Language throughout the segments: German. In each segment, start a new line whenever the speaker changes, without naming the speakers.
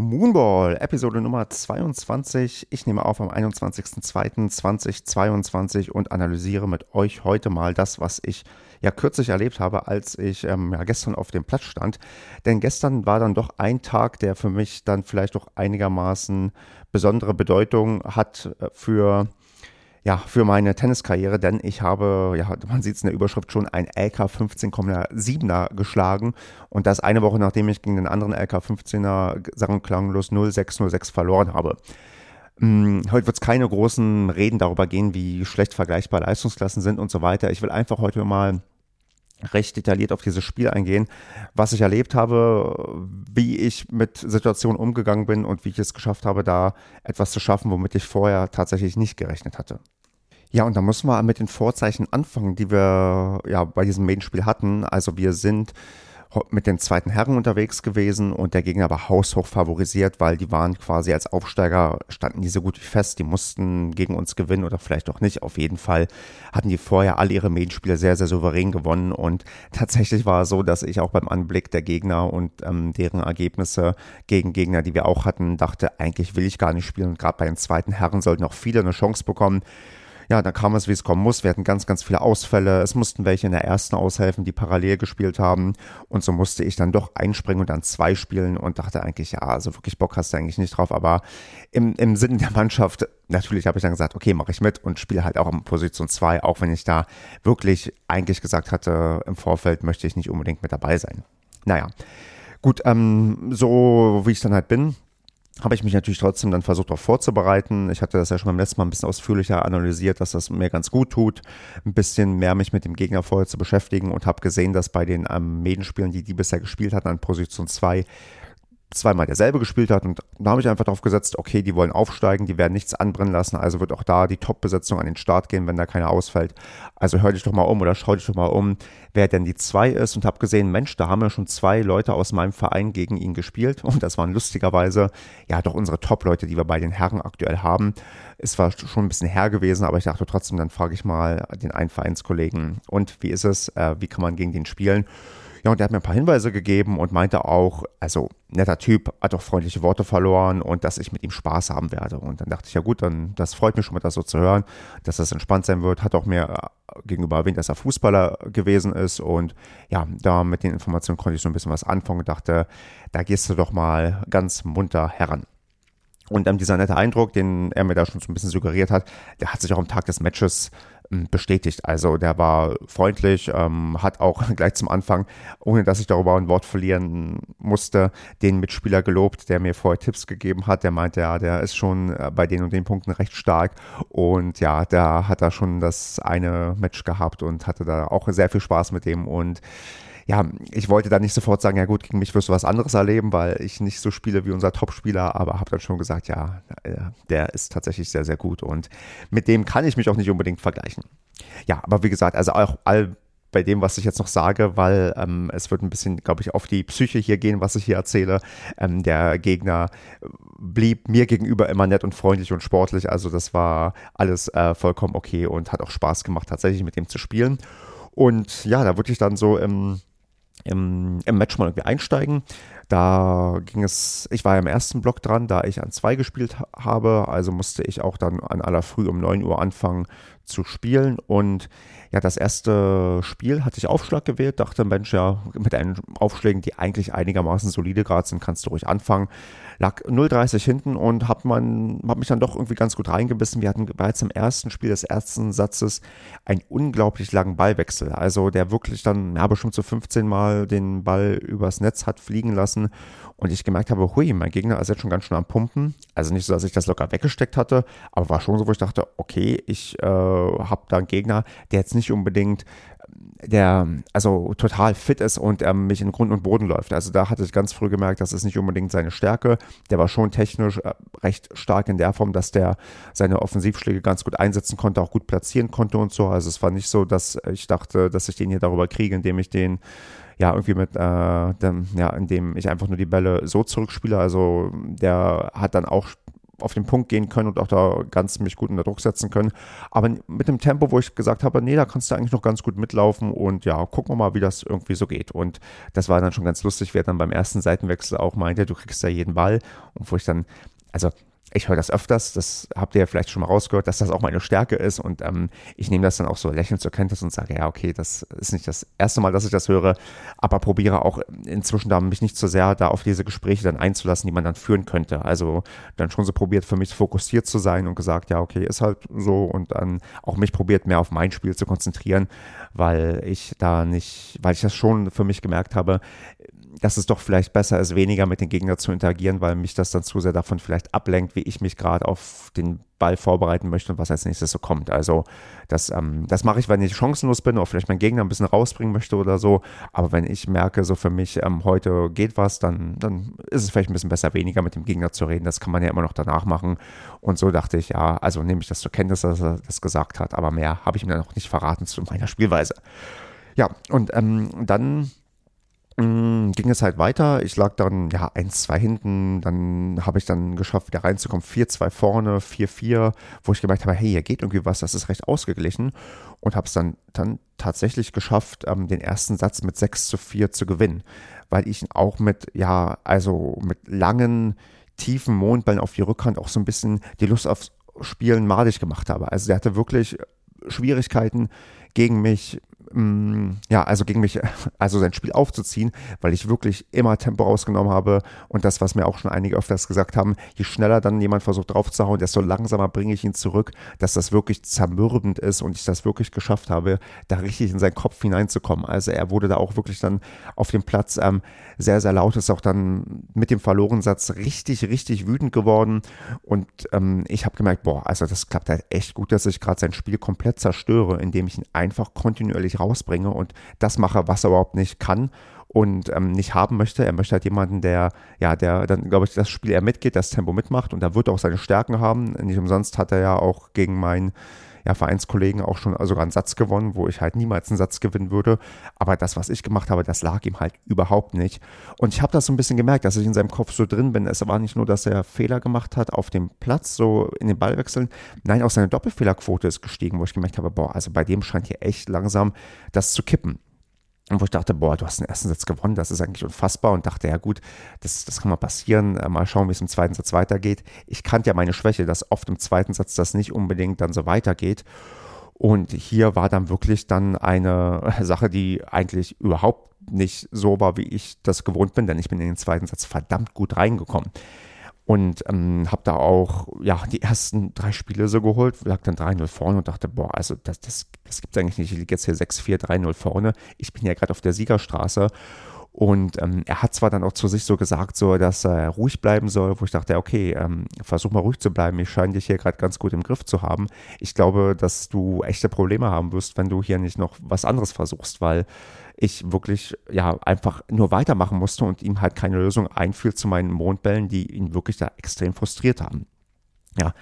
Moonball, Episode Nummer 22. Ich nehme auf am 21.02.2022 und analysiere mit euch heute mal das, was ich ja kürzlich erlebt habe, als ich ähm, ja, gestern auf dem Platz stand. Denn gestern war dann doch ein Tag, der für mich dann vielleicht doch einigermaßen besondere Bedeutung hat äh, für ja, für meine Tenniskarriere, denn ich habe, ja, man sieht es in der Überschrift schon, ein LK 15,7er geschlagen und das eine Woche nachdem ich gegen den anderen LK 15er sang- klanglos 0606 verloren habe. Hm, heute wird es keine großen Reden darüber gehen, wie schlecht vergleichbare Leistungsklassen sind und so weiter. Ich will einfach heute mal recht detailliert auf dieses Spiel eingehen, was ich erlebt habe, wie ich mit Situationen umgegangen bin und wie ich es geschafft habe, da etwas zu schaffen, womit ich vorher tatsächlich nicht gerechnet hatte. Ja, und da muss man mit den Vorzeichen anfangen, die wir ja bei diesem Main-Spiel hatten. Also wir sind mit den zweiten Herren unterwegs gewesen und der Gegner war haushoch favorisiert, weil die waren quasi als Aufsteiger, standen die so gut wie fest, die mussten gegen uns gewinnen oder vielleicht auch nicht. Auf jeden Fall hatten die vorher alle ihre Main-Spiele sehr, sehr souverän gewonnen und tatsächlich war es so, dass ich auch beim Anblick der Gegner und ähm, deren Ergebnisse gegen Gegner, die wir auch hatten, dachte, eigentlich will ich gar nicht spielen und gerade bei den zweiten Herren sollten auch viele eine Chance bekommen ja, dann kam es, wie es kommen muss. Wir hatten ganz, ganz viele Ausfälle. Es mussten welche in der ersten aushelfen, die parallel gespielt haben. Und so musste ich dann doch einspringen und dann zwei spielen und dachte eigentlich, ja, also wirklich Bock hast du eigentlich nicht drauf. Aber im, im Sinne der Mannschaft, natürlich habe ich dann gesagt, okay, mache ich mit und spiele halt auch in Position zwei, auch wenn ich da wirklich eigentlich gesagt hatte, im Vorfeld möchte ich nicht unbedingt mit dabei sein. Naja. Gut, ähm, so wie ich dann halt bin, habe ich mich natürlich trotzdem dann versucht, darauf vorzubereiten. Ich hatte das ja schon beim letzten Mal ein bisschen ausführlicher analysiert, dass das mir ganz gut tut, ein bisschen mehr mich mit dem Gegner vorher zu beschäftigen und habe gesehen, dass bei den ähm, Medenspielen, die die bisher gespielt hatten, an Position 2 zweimal derselbe gespielt hat und da habe ich einfach darauf gesetzt, okay, die wollen aufsteigen, die werden nichts anbrennen lassen, also wird auch da die Top-Besetzung an den Start gehen, wenn da keiner ausfällt. Also hör dich doch mal um oder schau dich doch mal um, wer denn die zwei ist und habe gesehen, Mensch, da haben ja schon zwei Leute aus meinem Verein gegen ihn gespielt und das waren lustigerweise ja doch unsere Top-Leute, die wir bei den Herren aktuell haben. Es war schon ein bisschen her gewesen, aber ich dachte trotzdem, dann frage ich mal den einen Vereinskollegen und wie ist es, äh, wie kann man gegen den spielen? Ja, und der hat mir ein paar Hinweise gegeben und meinte auch, also netter Typ, hat auch freundliche Worte verloren und dass ich mit ihm Spaß haben werde. Und dann dachte ich, ja gut, dann das freut mich schon mal, das so zu hören, dass das entspannt sein wird. Hat auch mir äh, gegenüber erwähnt, dass er Fußballer gewesen ist und ja, da mit den Informationen konnte ich so ein bisschen was anfangen und dachte, da gehst du doch mal ganz munter heran. Und ähm, dieser nette Eindruck, den er mir da schon so ein bisschen suggeriert hat, der hat sich auch am Tag des Matches bestätigt. Also der war freundlich, ähm, hat auch gleich zum Anfang, ohne dass ich darüber ein Wort verlieren musste, den Mitspieler gelobt, der mir vorher Tipps gegeben hat. Der meinte, ja, der ist schon äh, bei den und den Punkten recht stark und ja, da hat er schon das eine Match gehabt und hatte da auch sehr viel Spaß mit dem und ja, ich wollte dann nicht sofort sagen, ja gut, gegen mich wirst du was anderes erleben, weil ich nicht so spiele wie unser Topspieler, aber habe dann schon gesagt, ja, äh, der ist tatsächlich sehr, sehr gut und mit dem kann ich mich auch nicht unbedingt vergleichen. Ja, aber wie gesagt, also auch all bei dem, was ich jetzt noch sage, weil ähm, es wird ein bisschen, glaube ich, auf die Psyche hier gehen, was ich hier erzähle. Ähm, der Gegner blieb mir gegenüber immer nett und freundlich und sportlich, also das war alles äh, vollkommen okay und hat auch Spaß gemacht, tatsächlich mit dem zu spielen. Und ja, da wurde ich dann so im im, im Match mal irgendwie einsteigen. Da ging es, ich war ja im ersten Block dran, da ich an zwei gespielt habe, also musste ich auch dann an aller Früh um 9 Uhr anfangen zu spielen und ja, das erste Spiel hatte ich Aufschlag gewählt, dachte, Mensch, ja, mit einen Aufschlägen, die eigentlich einigermaßen solide gerade sind, kannst du ruhig anfangen. Lag 0,30 hinten und hab, man, hab mich dann doch irgendwie ganz gut reingebissen. Wir hatten bereits im ersten Spiel des ersten Satzes einen unglaublich langen Ballwechsel. Also der wirklich dann, ja, bestimmt so 15 Mal den Ball übers Netz hat fliegen lassen und ich gemerkt habe, hui, mein Gegner ist jetzt schon ganz schön am Pumpen. Also nicht so, dass ich das locker weggesteckt hatte, aber war schon so, wo ich dachte, okay, ich äh, habe da einen Gegner, der jetzt nicht unbedingt der also total fit ist und er mich in Grund und Boden läuft. Also da hatte ich ganz früh gemerkt, das ist nicht unbedingt seine Stärke. Der war schon technisch äh, recht stark in der Form, dass der seine Offensivschläge ganz gut einsetzen konnte, auch gut platzieren konnte und so. Also es war nicht so, dass ich dachte, dass ich den hier darüber kriege, indem ich den ja, irgendwie mit, äh, dem, ja, indem ich einfach nur die Bälle so zurückspiele. Also der hat dann auch auf den Punkt gehen können und auch da ganz mich gut unter Druck setzen können. Aber mit dem Tempo, wo ich gesagt habe, nee, da kannst du eigentlich noch ganz gut mitlaufen und ja, gucken wir mal, wie das irgendwie so geht. Und das war dann schon ganz lustig, wer dann beim ersten Seitenwechsel auch meinte, du kriegst ja jeden Ball und wo ich dann, also ich höre das öfters, das habt ihr ja vielleicht schon mal rausgehört, dass das auch meine Stärke ist. Und ähm, ich nehme das dann auch so lächelnd zur Kenntnis und sage, ja, okay, das ist nicht das erste Mal, dass ich das höre, aber probiere auch inzwischen da mich nicht so sehr da auf diese Gespräche dann einzulassen, die man dann führen könnte. Also dann schon so probiert, für mich fokussiert zu sein und gesagt, ja, okay, ist halt so. Und dann auch mich probiert, mehr auf mein Spiel zu konzentrieren, weil ich da nicht, weil ich das schon für mich gemerkt habe, dass es doch vielleicht besser ist, weniger mit den Gegnern zu interagieren, weil mich das dann zu sehr davon vielleicht ablenkt, wie ich mich gerade auf den Ball vorbereiten möchte und was als nächstes so kommt. Also das, ähm, das mache ich, wenn ich chancenlos bin oder vielleicht meinen Gegner ein bisschen rausbringen möchte oder so. Aber wenn ich merke, so für mich ähm, heute geht was, dann, dann ist es vielleicht ein bisschen besser, weniger mit dem Gegner zu reden. Das kann man ja immer noch danach machen. Und so dachte ich, ja, also nehme ich das zur Kenntnis, dass er das gesagt hat. Aber mehr habe ich ihm dann auch nicht verraten zu meiner Spielweise. Ja, und ähm, dann Mm, ging es halt weiter. Ich lag dann ja 1-2 hinten, dann habe ich dann geschafft, wieder reinzukommen. 4-2 vorne, 4-4, wo ich gemerkt habe, hey, hier geht irgendwie was, das ist recht ausgeglichen. Und habe es dann, dann tatsächlich geschafft, ähm, den ersten Satz mit 6 zu 4 zu gewinnen. Weil ich auch mit, ja, also mit langen, tiefen Mondballen auf die Rückhand auch so ein bisschen die Lust aufs Spielen malig gemacht habe. Also der hatte wirklich Schwierigkeiten gegen mich ja, also gegen mich, also sein Spiel aufzuziehen, weil ich wirklich immer Tempo rausgenommen habe und das, was mir auch schon einige öfters gesagt haben, je schneller dann jemand versucht draufzuhauen, desto langsamer bringe ich ihn zurück, dass das wirklich zermürbend ist und ich das wirklich geschafft habe, da richtig in seinen Kopf hineinzukommen. Also er wurde da auch wirklich dann auf dem Platz ähm, sehr, sehr laut, ist auch dann mit dem Verlorensatz richtig, richtig wütend geworden und ähm, ich habe gemerkt, boah, also das klappt halt echt gut, dass ich gerade sein Spiel komplett zerstöre, indem ich ihn einfach kontinuierlich rausbringe und das mache, was er überhaupt nicht kann und ähm, nicht haben möchte. Er möchte halt jemanden, der, ja, der dann, glaube ich, das Spiel er mitgeht, das Tempo mitmacht und da wird auch seine Stärken haben. Nicht umsonst hat er ja auch gegen meinen ja, Vereinskollegen auch schon sogar einen Satz gewonnen, wo ich halt niemals einen Satz gewinnen würde. Aber das, was ich gemacht habe, das lag ihm halt überhaupt nicht. Und ich habe das so ein bisschen gemerkt, dass ich in seinem Kopf so drin bin. Es war nicht nur, dass er Fehler gemacht hat auf dem Platz, so in den Ballwechseln. Nein, auch seine Doppelfehlerquote ist gestiegen, wo ich gemerkt habe, boah, also bei dem scheint hier echt langsam das zu kippen. Wo ich dachte, boah, du hast den ersten Satz gewonnen, das ist eigentlich unfassbar. Und dachte, ja gut, das, das kann mal passieren. Äh, mal schauen, wie es im zweiten Satz weitergeht. Ich kannte ja meine Schwäche, dass oft im zweiten Satz das nicht unbedingt dann so weitergeht. Und hier war dann wirklich dann eine Sache, die eigentlich überhaupt nicht so war, wie ich das gewohnt bin, denn ich bin in den zweiten Satz verdammt gut reingekommen und ähm, habe da auch ja die ersten drei Spiele so geholt, lag dann 3-0 vorne und dachte, boah, also das, das, das gibt es eigentlich nicht. Ich liege jetzt hier 6-4, 3-0 vorne. Ich bin ja gerade auf der Siegerstraße. Und ähm, er hat zwar dann auch zu sich so gesagt, so, dass er ruhig bleiben soll, wo ich dachte, okay, ähm, versuch mal ruhig zu bleiben. Ich scheine dich hier gerade ganz gut im Griff zu haben. Ich glaube, dass du echte Probleme haben wirst, wenn du hier nicht noch was anderes versuchst, weil ich wirklich ja einfach nur weitermachen musste und ihm halt keine Lösung einfiel zu meinen Mondbällen, die ihn wirklich da extrem frustriert haben. Ja,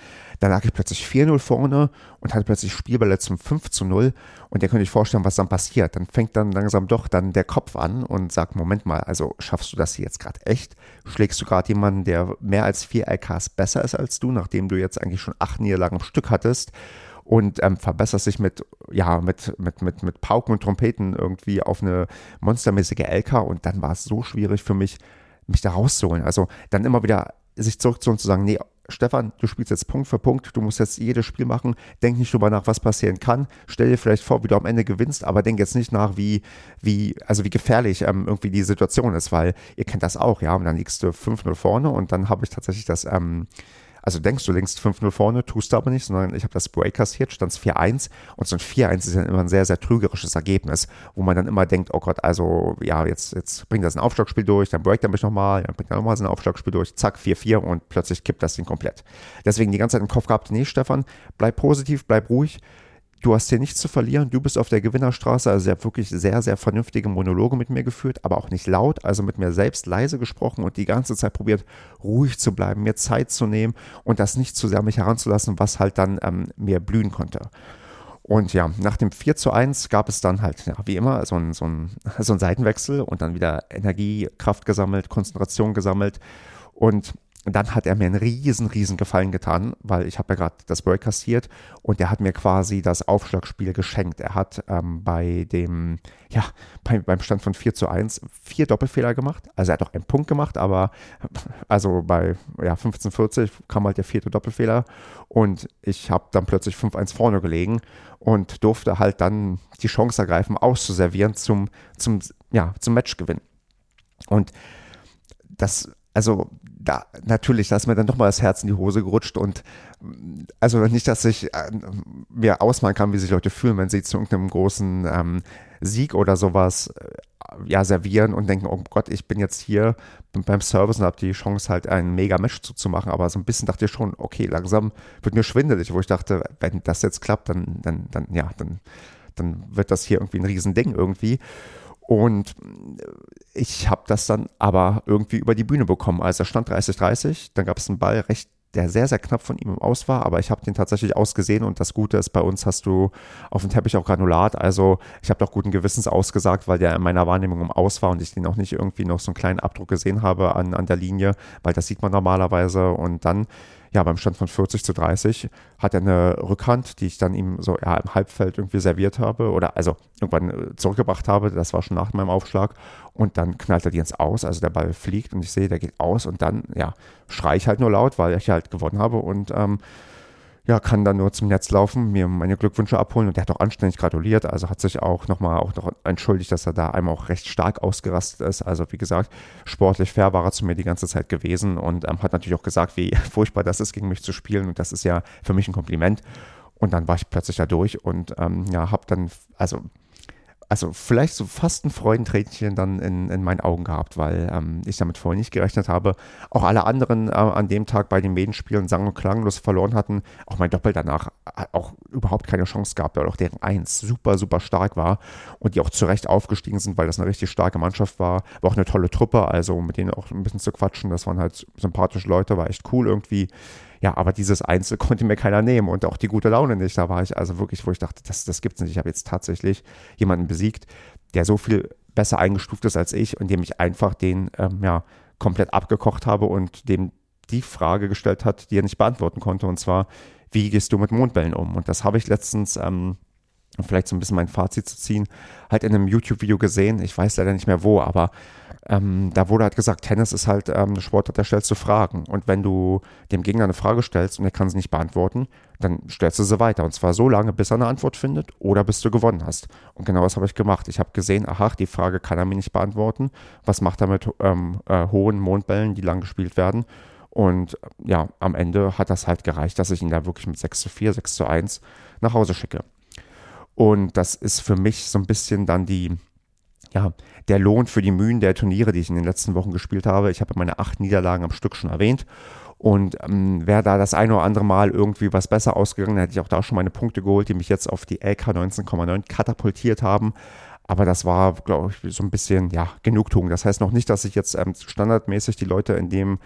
dann lag ich plötzlich 4-0 vorne und hatte plötzlich Spielbälle zum 5 0 und ihr könnt euch vorstellen, was dann passiert. Dann fängt dann langsam doch dann der Kopf an und sagt, Moment mal, also schaffst du das hier jetzt gerade echt? Schlägst du gerade jemanden, der mehr als vier LKs besser ist als du, nachdem du jetzt eigentlich schon acht Niederlagen am Stück hattest? Und ähm, verbesserst dich mit, ja, mit, mit, mit, mit Pauken und Trompeten irgendwie auf eine monstermäßige LK und dann war es so schwierig für mich, mich da rauszuholen. Also dann immer wieder sich zurückzuholen und zu sagen, nee, Stefan, du spielst jetzt Punkt für Punkt, du musst jetzt jedes Spiel machen, denk nicht drüber nach, was passieren kann, stell dir vielleicht vor, wie du am Ende gewinnst, aber denk jetzt nicht nach, wie, wie, also wie gefährlich ähm, irgendwie die Situation ist, weil ihr kennt das auch, ja, und dann liegst du 5-0 vorne und dann habe ich tatsächlich das, ähm, also denkst du längst 5-0 vorne, tust du aber nicht, sondern ich habe das Break kassiert, stand es 4-1 und so ein 4-1 ist dann immer ein sehr, sehr trügerisches Ergebnis, wo man dann immer denkt, oh Gott, also ja, jetzt, jetzt bringt das ein Aufschlagspiel durch, dann breakt er mich nochmal, dann bringt er nochmal sein Aufschlagspiel durch, zack, 4-4 und plötzlich kippt das Ding komplett. Deswegen die ganze Zeit im Kopf gehabt, nee, Stefan, bleib positiv, bleib ruhig, du hast hier nichts zu verlieren, du bist auf der Gewinnerstraße. Also er hat wirklich sehr, sehr vernünftige Monologe mit mir geführt, aber auch nicht laut, also mit mir selbst leise gesprochen und die ganze Zeit probiert, ruhig zu bleiben, mir Zeit zu nehmen und das nicht zu sehr mich heranzulassen, was halt dann ähm, mir blühen konnte. Und ja, nach dem 4 zu 1 gab es dann halt, ja, wie immer, so ein, so, ein, so ein Seitenwechsel und dann wieder Energie, Kraft gesammelt, Konzentration gesammelt. Und dann hat er mir einen riesen, riesen Gefallen getan, weil ich habe ja gerade das Break kassiert und er hat mir quasi das Aufschlagspiel geschenkt. Er hat ähm, bei dem, ja, bei, beim Stand von 4 zu 1 vier Doppelfehler gemacht. Also er hat auch einen Punkt gemacht, aber also bei ja, 15:40 kam halt der vierte Doppelfehler und ich habe dann plötzlich 5-1 vorne gelegen und durfte halt dann die Chance ergreifen, auszuservieren zum, zum, ja, zum Matchgewinn. Und das, also da natürlich, da ist mir dann doch mal das Herz in die Hose gerutscht und also nicht, dass ich äh, mir ausmalen kann, wie sich Leute fühlen, wenn sie zu irgendeinem großen ähm, Sieg oder sowas äh, ja servieren und denken, oh Gott, ich bin jetzt hier beim Service und habe die Chance halt ein mega Match zuzumachen, aber so ein bisschen dachte ich schon, okay, langsam wird mir schwindelig, wo ich dachte, wenn das jetzt klappt, dann, dann, dann, ja, dann, dann wird das hier irgendwie ein Riesending irgendwie. Und ich habe das dann aber irgendwie über die Bühne bekommen. Also er stand 30-30, dann gab es einen Ball recht der sehr, sehr knapp von ihm im Aus war, aber ich habe den tatsächlich ausgesehen. Und das Gute ist, bei uns hast du auf dem Teppich auch Granulat, also ich habe doch guten Gewissens ausgesagt, weil der in meiner Wahrnehmung im Aus war und ich den auch nicht irgendwie noch so einen kleinen Abdruck gesehen habe an, an der Linie, weil das sieht man normalerweise. Und dann ja, beim Stand von 40 zu 30 hat er eine Rückhand, die ich dann ihm so ja, im Halbfeld irgendwie serviert habe oder also irgendwann äh, zurückgebracht habe. Das war schon nach meinem Aufschlag. Und dann knallt er die ins Aus, also der Ball fliegt und ich sehe, der geht aus und dann, ja, schrei ich halt nur laut, weil ich halt gewonnen habe und ähm, ja, kann dann nur zum Netz laufen, mir meine Glückwünsche abholen und der hat auch anständig gratuliert, also hat sich auch nochmal auch noch entschuldigt, dass er da einmal auch recht stark ausgerastet ist. Also wie gesagt, sportlich fair war er zu mir die ganze Zeit gewesen und ähm, hat natürlich auch gesagt, wie furchtbar das ist, gegen mich zu spielen und das ist ja für mich ein Kompliment. Und dann war ich plötzlich da durch und ähm, ja, habe dann, also also vielleicht so fast ein Freudentränchen dann in, in meinen Augen gehabt, weil ähm, ich damit vorher nicht gerechnet habe. Auch alle anderen äh, an dem Tag bei den Medenspielen sang- und klanglos verloren hatten. Auch mein Doppel danach auch überhaupt keine Chance gab, weil auch deren Eins super, super stark war und die auch zu Recht aufgestiegen sind, weil das eine richtig starke Mannschaft war. War auch eine tolle Truppe, also mit denen auch ein bisschen zu quatschen. Das waren halt sympathische Leute, war echt cool irgendwie. Ja, aber dieses Einzel konnte mir keiner nehmen und auch die gute Laune nicht. Da war ich also wirklich, wo ich dachte, das, das gibt's nicht. Ich habe jetzt tatsächlich jemanden besiegt, der so viel besser eingestuft ist als ich und dem ich einfach den ähm, ja, komplett abgekocht habe und dem die Frage gestellt hat, die er nicht beantworten konnte. Und zwar, wie gehst du mit Mondbällen um? Und das habe ich letztens, ähm, vielleicht so ein bisschen mein Fazit zu ziehen, halt in einem YouTube-Video gesehen. Ich weiß leider nicht mehr wo, aber ähm, da wurde halt gesagt, Tennis ist halt ähm, eine Sportart, da stellst du Fragen. Und wenn du dem Gegner eine Frage stellst und er kann sie nicht beantworten, dann stellst du sie weiter. Und zwar so lange, bis er eine Antwort findet oder bis du gewonnen hast. Und genau das habe ich gemacht. Ich habe gesehen, aha, die Frage kann er mir nicht beantworten. Was macht er mit ähm, äh, hohen Mondbällen, die lang gespielt werden? Und ja, am Ende hat das halt gereicht, dass ich ihn da wirklich mit 6 zu 4, 6 zu 1 nach Hause schicke. Und das ist für mich so ein bisschen dann die, ja, der Lohn für die Mühen der Turniere, die ich in den letzten Wochen gespielt habe. Ich habe meine acht Niederlagen am Stück schon erwähnt. Und ähm, wäre da das eine oder andere Mal irgendwie was besser ausgegangen, dann hätte ich auch da schon meine Punkte geholt, die mich jetzt auf die LK 19,9 katapultiert haben. Aber das war, glaube ich, so ein bisschen, ja, Genugtuung. Das heißt noch nicht, dass ich jetzt ähm, standardmäßig die Leute in dem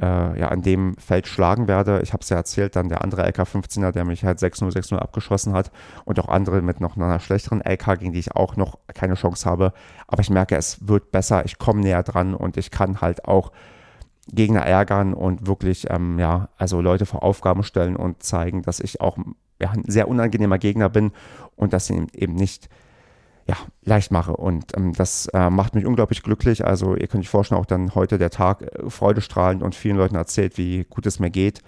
ja, an dem Feld schlagen werde. Ich habe es ja erzählt, dann der andere LK-15er, der mich halt 6-0, 6-0 abgeschossen hat und auch andere mit noch einer schlechteren LK, gegen die ich auch noch keine Chance habe. Aber ich merke, es wird besser, ich komme näher dran und ich kann halt auch Gegner ärgern und wirklich, ähm, ja, also Leute vor Aufgaben stellen und zeigen, dass ich auch ja, ein sehr unangenehmer Gegner bin und dass sie eben nicht ja, leicht mache. Und ähm, das äh, macht mich unglaublich glücklich. Also ihr könnt euch vorstellen, auch dann heute der Tag äh, freudestrahlend und vielen Leuten erzählt, wie gut es mir geht.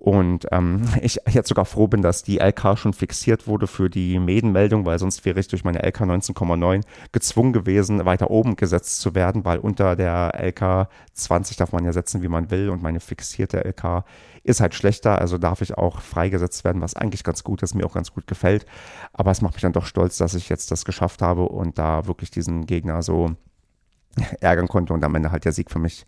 Und ähm, ich jetzt sogar froh bin, dass die LK schon fixiert wurde für die Medenmeldung, weil sonst wäre ich durch meine LK 19,9 gezwungen gewesen, weiter oben gesetzt zu werden, weil unter der LK 20 darf man ja setzen, wie man will. Und meine fixierte LK ist halt schlechter, also darf ich auch freigesetzt werden, was eigentlich ganz gut ist, mir auch ganz gut gefällt. Aber es macht mich dann doch stolz, dass ich jetzt das geschafft habe und da wirklich diesen Gegner so ärgern konnte und am Ende halt der Sieg für mich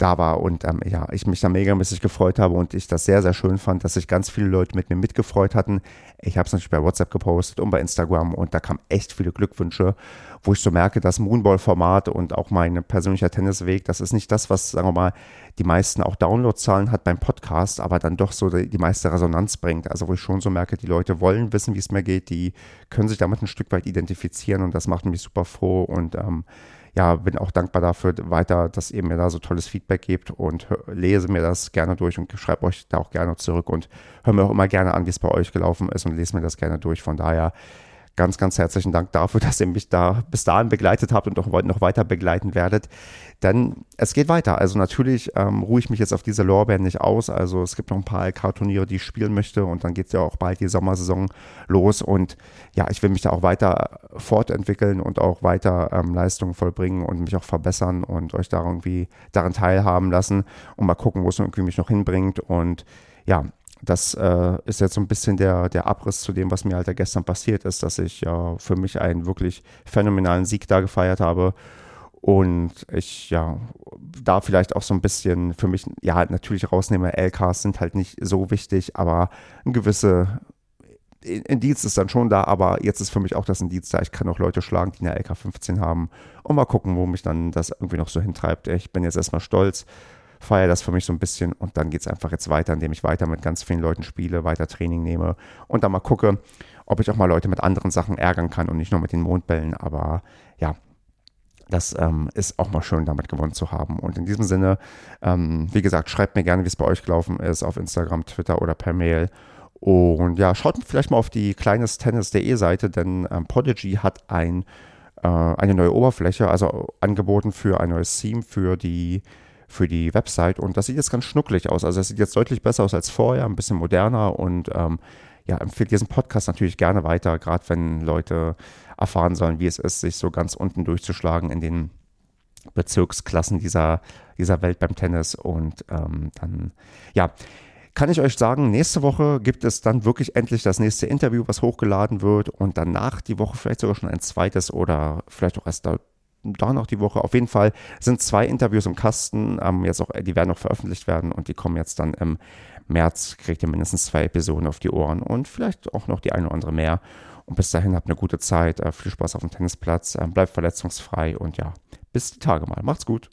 da war und ähm, ja, ich mich da megamäßig gefreut habe und ich das sehr, sehr schön fand, dass sich ganz viele Leute mit mir mitgefreut hatten. Ich habe es natürlich bei WhatsApp gepostet und bei Instagram und da kamen echt viele Glückwünsche, wo ich so merke, das Moonball-Format und auch mein persönlicher Tennisweg, das ist nicht das, was, sagen wir mal, die meisten auch Downloadzahlen hat beim Podcast, aber dann doch so die, die meiste Resonanz bringt. Also wo ich schon so merke, die Leute wollen wissen, wie es mir geht, die können sich damit ein Stück weit identifizieren und das macht mich super froh und ähm, ja, bin auch dankbar dafür weiter, dass ihr mir da so tolles Feedback gebt und lese mir das gerne durch und schreibe euch da auch gerne zurück und höre mir auch immer gerne an, wie es bei euch gelaufen ist und lese mir das gerne durch. Von daher ganz, ganz herzlichen Dank dafür, dass ihr mich da bis dahin begleitet habt und auch noch weiter begleiten werdet. Denn es geht weiter. Also natürlich ähm, ruhe ich mich jetzt auf diese Lorbeeren nicht aus. Also es gibt noch ein paar LK-Turniere, die ich spielen möchte und dann geht ja auch bald die Sommersaison los. Und ja, ich will mich da auch weiter fortentwickeln und auch weiter ähm, Leistungen vollbringen und mich auch verbessern und euch da irgendwie daran teilhaben lassen und mal gucken, wo es irgendwie mich noch hinbringt. Und ja, das äh, ist jetzt so ein bisschen der, der Abriss zu dem, was mir halt gestern passiert ist, dass ich ja für mich einen wirklich phänomenalen Sieg da gefeiert habe. Und ich ja da vielleicht auch so ein bisschen für mich, ja, natürlich rausnehme, LKs sind halt nicht so wichtig, aber ein gewisse Indiz ist dann schon da, aber jetzt ist für mich auch das Indiz da. Ich kann auch Leute schlagen, die eine LK 15 haben und mal gucken, wo mich dann das irgendwie noch so hintreibt. Ich bin jetzt erstmal stolz feiere das für mich so ein bisschen und dann geht es einfach jetzt weiter, indem ich weiter mit ganz vielen Leuten spiele, weiter Training nehme und dann mal gucke, ob ich auch mal Leute mit anderen Sachen ärgern kann und nicht nur mit den Mondbällen. Aber ja, das ähm, ist auch mal schön, damit gewonnen zu haben. Und in diesem Sinne, ähm, wie gesagt, schreibt mir gerne, wie es bei euch gelaufen ist, auf Instagram, Twitter oder per Mail. Und ja, schaut vielleicht mal auf die kleinestennis.de Seite, denn ähm, Podigy hat ein, äh, eine neue Oberfläche, also angeboten für ein neues Theme für die für die Website und das sieht jetzt ganz schnucklig aus. Also es sieht jetzt deutlich besser aus als vorher, ein bisschen moderner und ähm, ja, empfehle diesen Podcast natürlich gerne weiter, gerade wenn Leute erfahren sollen, wie es ist, sich so ganz unten durchzuschlagen in den Bezirksklassen dieser, dieser Welt beim Tennis und ähm, dann, ja, kann ich euch sagen, nächste Woche gibt es dann wirklich endlich das nächste Interview, was hochgeladen wird und danach die Woche vielleicht sogar schon ein zweites oder vielleicht auch erst da noch die Woche. Auf jeden Fall sind zwei Interviews im Kasten. Ähm, jetzt auch, die werden noch veröffentlicht werden und die kommen jetzt dann im März. Kriegt ihr mindestens zwei Episoden auf die Ohren und vielleicht auch noch die eine oder andere mehr. Und bis dahin habt eine gute Zeit. Äh, viel Spaß auf dem Tennisplatz. Äh, bleibt verletzungsfrei und ja, bis die Tage mal. Macht's gut.